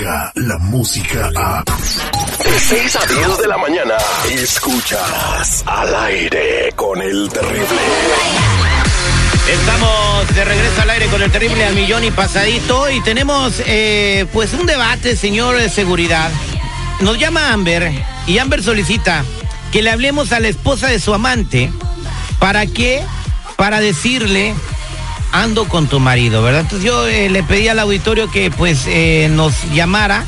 la música a... De 6 a 10 de la mañana, escuchas al aire con el terrible. Estamos de regreso al aire con el terrible al millón y pasadito y tenemos eh, pues un debate, señor de seguridad. Nos llama Amber y Amber solicita que le hablemos a la esposa de su amante. ¿Para qué? Para decirle ando con tu marido, ¿verdad? Entonces yo eh, le pedí al auditorio que pues eh, nos llamara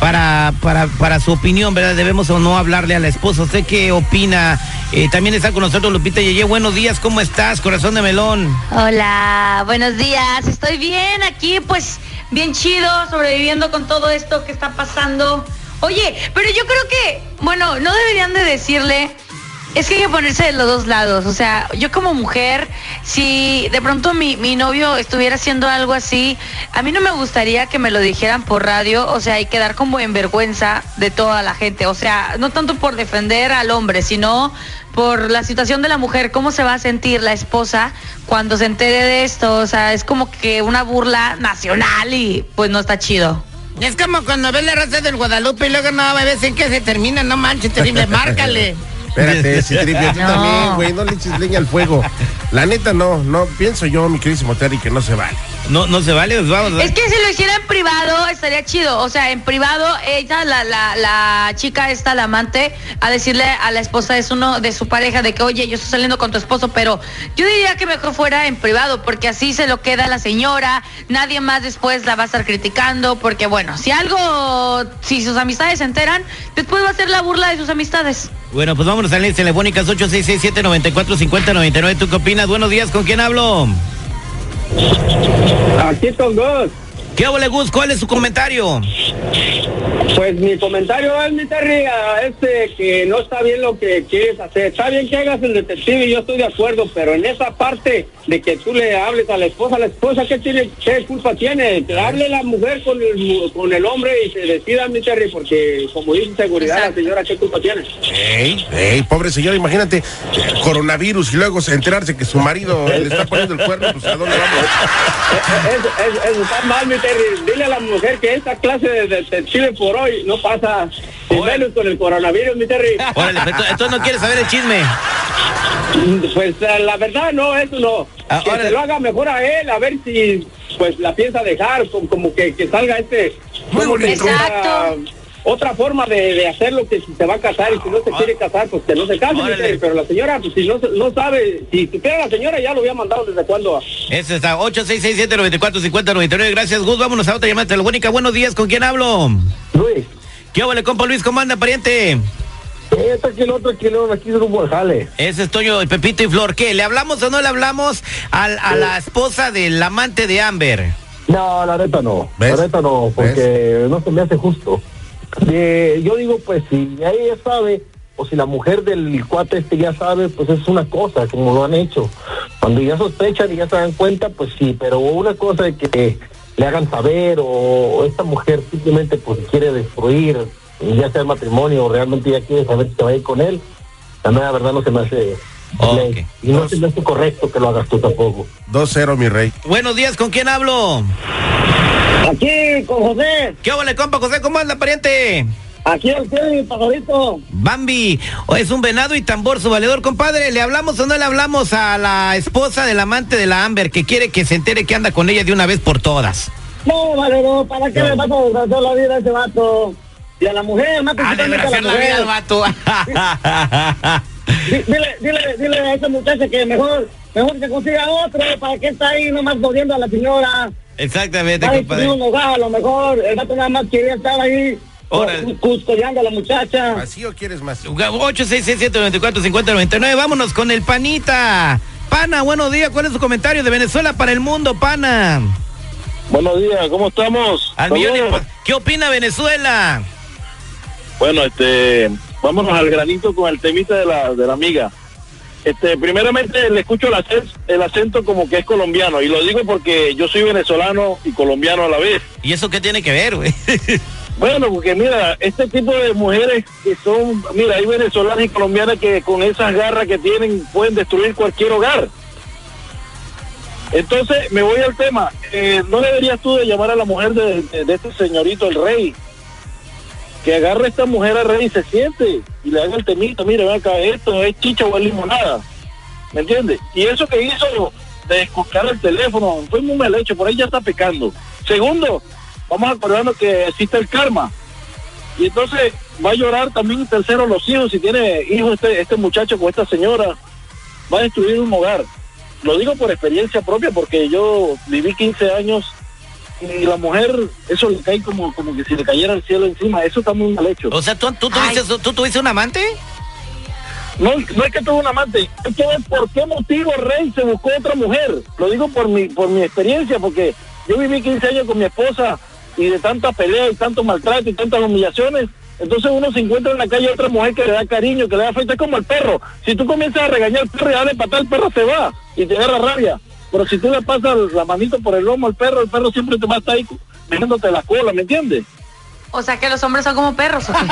para, para, para su opinión, ¿verdad? Debemos o no hablarle a la esposa. ¿Usted qué opina? Eh, también está con nosotros Lupita Yeye. Buenos días, ¿cómo estás, corazón de melón? Hola, buenos días. Estoy bien aquí, pues bien chido, sobreviviendo con todo esto que está pasando. Oye, pero yo creo que, bueno, no deberían de decirle es que hay que ponerse de los dos lados. O sea, yo como mujer, si de pronto mi, mi, novio estuviera haciendo algo así, a mí no me gustaría que me lo dijeran por radio, o sea, y quedar como en vergüenza de toda la gente. O sea, no tanto por defender al hombre, sino por la situación de la mujer, cómo se va a sentir la esposa cuando se entere de esto. O sea, es como que una burla nacional y pues no está chido. Es como cuando ves la raza del Guadalupe y luego no ves en qué se termina, no manches, terrible, márcale. Espérate, Citripio, tú no. también, güey, no le eches leña al fuego. La neta, no, no, pienso yo, mi querísimo Terry, que no se vale. No, no se vale, pues vamos. Es que si lo hiciera en privado, estaría chido. O sea, en privado, ella, la, la, la chica esta, la amante, a decirle a la esposa de su, no, de su pareja de que, oye, yo estoy saliendo con tu esposo, pero yo diría que mejor fuera en privado, porque así se lo queda la señora, nadie más después la va a estar criticando, porque bueno, si algo, si sus amistades se enteran, después va a ser la burla de sus amistades. Bueno, pues vámonos a las telefónicas 8667-945099. ¿Tú qué opinas? Buenos días, ¿con quién hablo? Aquí con Gus. ¿Qué hago, Gus? ¿Cuál es su comentario? Pues mi comentario es, mi Terry, este, que no está bien lo que quieres hacer. Está bien que hagas el detective y yo estoy de acuerdo, pero en esa parte de que tú le hables a la esposa, la esposa, ¿qué, tiene, qué culpa tiene? Que hable la mujer con el, con el hombre y se decida, mi Terry, porque como dice seguridad, Exacto. la señora, ¿qué culpa tiene? Ey, ey, pobre señora, imagínate, coronavirus y luego enterarse que su marido le está poniendo el cuerno, pues ¿a dónde vamos? Eso, es, es, está mal, mi Terry. Dile a la mujer que esta clase de detective por hoy no pasa. Y menos con el coronavirus, mi Terry. Órale, entonces no quieres saber el chisme. Pues la verdad no, eso no. Ah, que órale. se lo haga mejor a él, a ver si pues la piensa dejar, como, como que, que, salga este... Como Exacto. Otra forma de, de, hacerlo que si se va a casar y si no se quiere casar, pues que no se case, pero la señora, pues si no, no sabe, si supiera la señora ya lo había mandado desde cuándo. Eso está, 8667-945099. Gracias, Gus. Vámonos a otra llamada telefónica. Buenos días, ¿con quién hablo? Luis. ¿Qué hola, compa Luis? ¿Cómo anda, pariente? Eh, tranquilo, tranquilo, aquí es un jale. Ese es Toño, Pepito y Flor. ¿Qué? ¿Le hablamos o no le hablamos a, a la esposa del amante de Amber? No, la neta no. ¿Ves? La neta no, porque ¿Ves? no se me hace justo. Eh, yo digo, pues, si ella sabe, o si la mujer del cuate este ya sabe, pues es una cosa, como lo han hecho. Cuando ya sospechan y ya se dan cuenta, pues sí, pero una cosa de que le hagan saber o esta mujer simplemente pues quiere destruir ya sea el matrimonio o realmente ya quiere saber si se va a ir con él, la verdad no se me hace okay. y no se me hace correcto que lo hagas tú tampoco. 2-0 mi rey. Buenos días, ¿con quién hablo? Aquí, con José. ¿Qué hola, compa José? ¿Cómo anda, pariente? Aquí el mi favorito. Bambi, es un venado y tambor, su valedor, compadre. ¿Le hablamos o no le hablamos a la esposa del amante de la Amber que quiere que se entere que anda con ella de una vez por todas? No, valedor, ¿para qué no. le vas a desgraciar la vida a ese vato? Y a la mujer, más a la, la vida al vato. dile, dile, dile a esa muchacha que mejor, mejor que consiga otro, ¿para qué está ahí nomás jodiendo a la señora? Exactamente, Ay, compadre. Un hogar, a lo mejor, el vato nada más quería estar ahí Órale. custodiando a la muchacha. ¿Así o quieres más? 866-794-5099. Vámonos con el panita. Pana, buenos días. ¿Cuál es su comentario de Venezuela para el mundo, pana? Buenos días, ¿cómo estamos? Al millón y... ¿Qué opina Venezuela? Bueno, este, vámonos al granito con el temita de la, de la amiga. Este, primeramente le escucho el acento, el acento como que es colombiano y lo digo porque yo soy venezolano y colombiano a la vez. ¿Y eso qué tiene que ver, güey? Bueno, porque mira, este tipo de mujeres que son, mira, hay venezolanas y colombianas que con esas garras que tienen pueden destruir cualquier hogar. Entonces, me voy al tema. Eh, ¿No deberías tú de llamar a la mujer de, de, de, este señorito, el rey, que agarre a esta mujer a rey y se siente y le haga el temito, mire, ven acá, esto es chicha o es limonada. ¿Me entiendes? Y eso que hizo de escuchar el teléfono fue muy mal hecho, por ahí ya está pecando. Segundo, vamos acordarnos que existe el karma. Y entonces va a llorar también tercero los hijos, si tiene hijos este, este muchacho con esta señora, va a destruir un hogar. Lo digo por experiencia propia porque yo viví 15 años y la mujer, eso le cae como, como que si le cayera el cielo encima, eso está muy mal hecho. O sea, ¿tú, tú, tuviste, ¿tú tuviste un amante? No, no es que tuvo un amante, es que por qué motivo Rey se buscó otra mujer. Lo digo por mi, por mi experiencia, porque yo viví 15 años con mi esposa y de tanta pelea y tanto maltrato y tantas humillaciones, entonces uno se encuentra en la calle otra mujer que le da cariño, que le da afecto, es como el perro. Si tú comienzas a regañar al perro y darle patada, el perro se va y te agarra rabia. Pero si tú le pasas la manito por el lomo al perro, el perro siempre te va a estar ahí dejándote la cola, ¿me entiendes? O sea que los hombres son como perros. ¿o qué?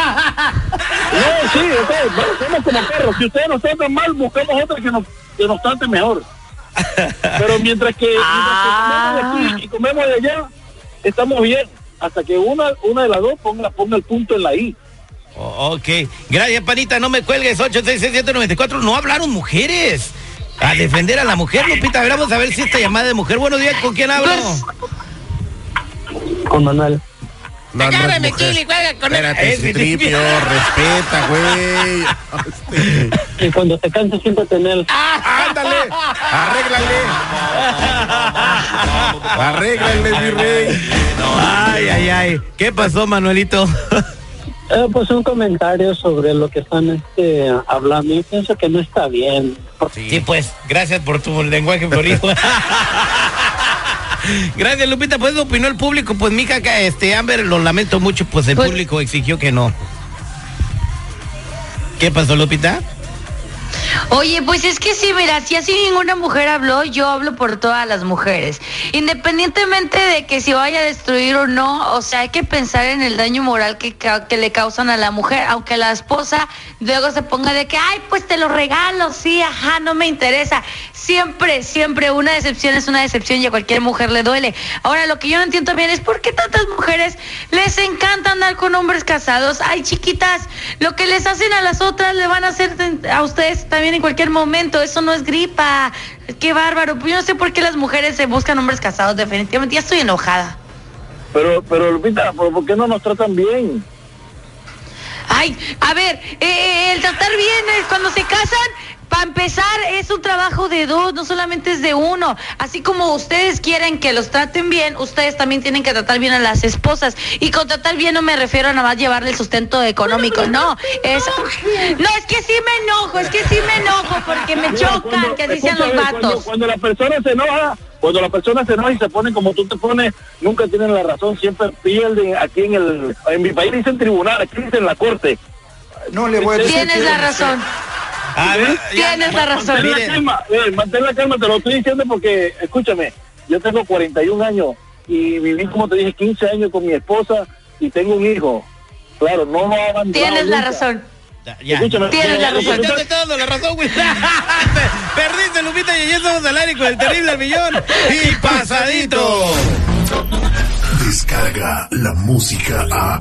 No, sí, okay, somos como perros. Si ustedes nos tratan mal, buscamos otra que nos, que nos trate mejor. Pero mientras que, mientras que comemos de aquí y comemos de allá, estamos bien. Hasta que una, una de las dos ponga, ponga el punto en la I. Oh, ok. Gracias, panita. No me cuelgues. 866-794. No hablaron mujeres. A defender a la mujer, Lupita. A ver, vamos a ver si esta llamada de mujer. Buenos días, ¿con quién hablo? Con Manuel. No, Agárrame. Chili, juega con Espérate, Ese Citripio, respeta, güey. Y cuando se canse, siéntate en él. Ándale, arréglale. Arréglale, mi rey. Ay, ay, ay. ¿Qué pasó, Manuelito? Eh, pues un comentario sobre lo que están este, hablando. Yo pienso que no está bien. Sí, pues, gracias por tu lenguaje florido. gracias, Lupita. Pues opinó el público. Pues, mija, acá, este, Amber, lo lamento mucho, pues el Pues- público exigió que no. ¿Qué pasó, Lupita? Oye, pues es que sí, mira, si así ninguna mujer habló, yo hablo por todas las mujeres. Independientemente de que si vaya a destruir o no, o sea, hay que pensar en el daño moral que, que le causan a la mujer, aunque la esposa luego se ponga de que, ay, pues te lo regalo, sí, ajá, no me interesa. Siempre, siempre una decepción es una decepción y a cualquier mujer le duele. Ahora, lo que yo no entiendo también es por qué tantas mujeres les encanta andar con hombres casados. Ay, chiquitas, lo que les hacen a las otras le van a hacer a ustedes también en cualquier momento. Eso no es gripa. Qué bárbaro. Pues yo no sé por qué las mujeres se buscan hombres casados. Definitivamente ya estoy enojada. Pero, pero Lupita, ¿por qué no nos tratan bien? Ay, a ver, eh, el tratar bien es cuando se casan. Para empezar, es un trabajo de dos, no solamente es de uno. Así como ustedes quieren que los traten bien, ustedes también tienen que tratar bien a las esposas. Y con tratar bien no me refiero a nada más llevarle el sustento económico, no. Es, no, es que sí me enojo, es que sí me enojo porque me Mira, chocan cuando- que dicen los escúchame, Cuando, vatos. cuando la persona se enoja, cuando la persona se enoja y se pone como tú te pones, nunca tienen la razón, siempre pierden aquí en el, en mi país dicen tribunal, aquí dicen la corte. No le voy a decir. Tienes la razón. A ver, ya, Tienes la razón. Mantén la calma, eh, mantén la calma, te lo estoy diciendo porque, escúchame, yo tengo 41 años y viví, como te dije, 15 años con mi esposa y tengo un hijo. Claro, no lo ha abandonado Tienes la razón. ya. Escúchame, Tienes la eh, razón. Ya te está dando la razón, güey. Perdiste, Lupita, y ya estamos al aire con el terrible millón. Y pasadito. Descarga la música a.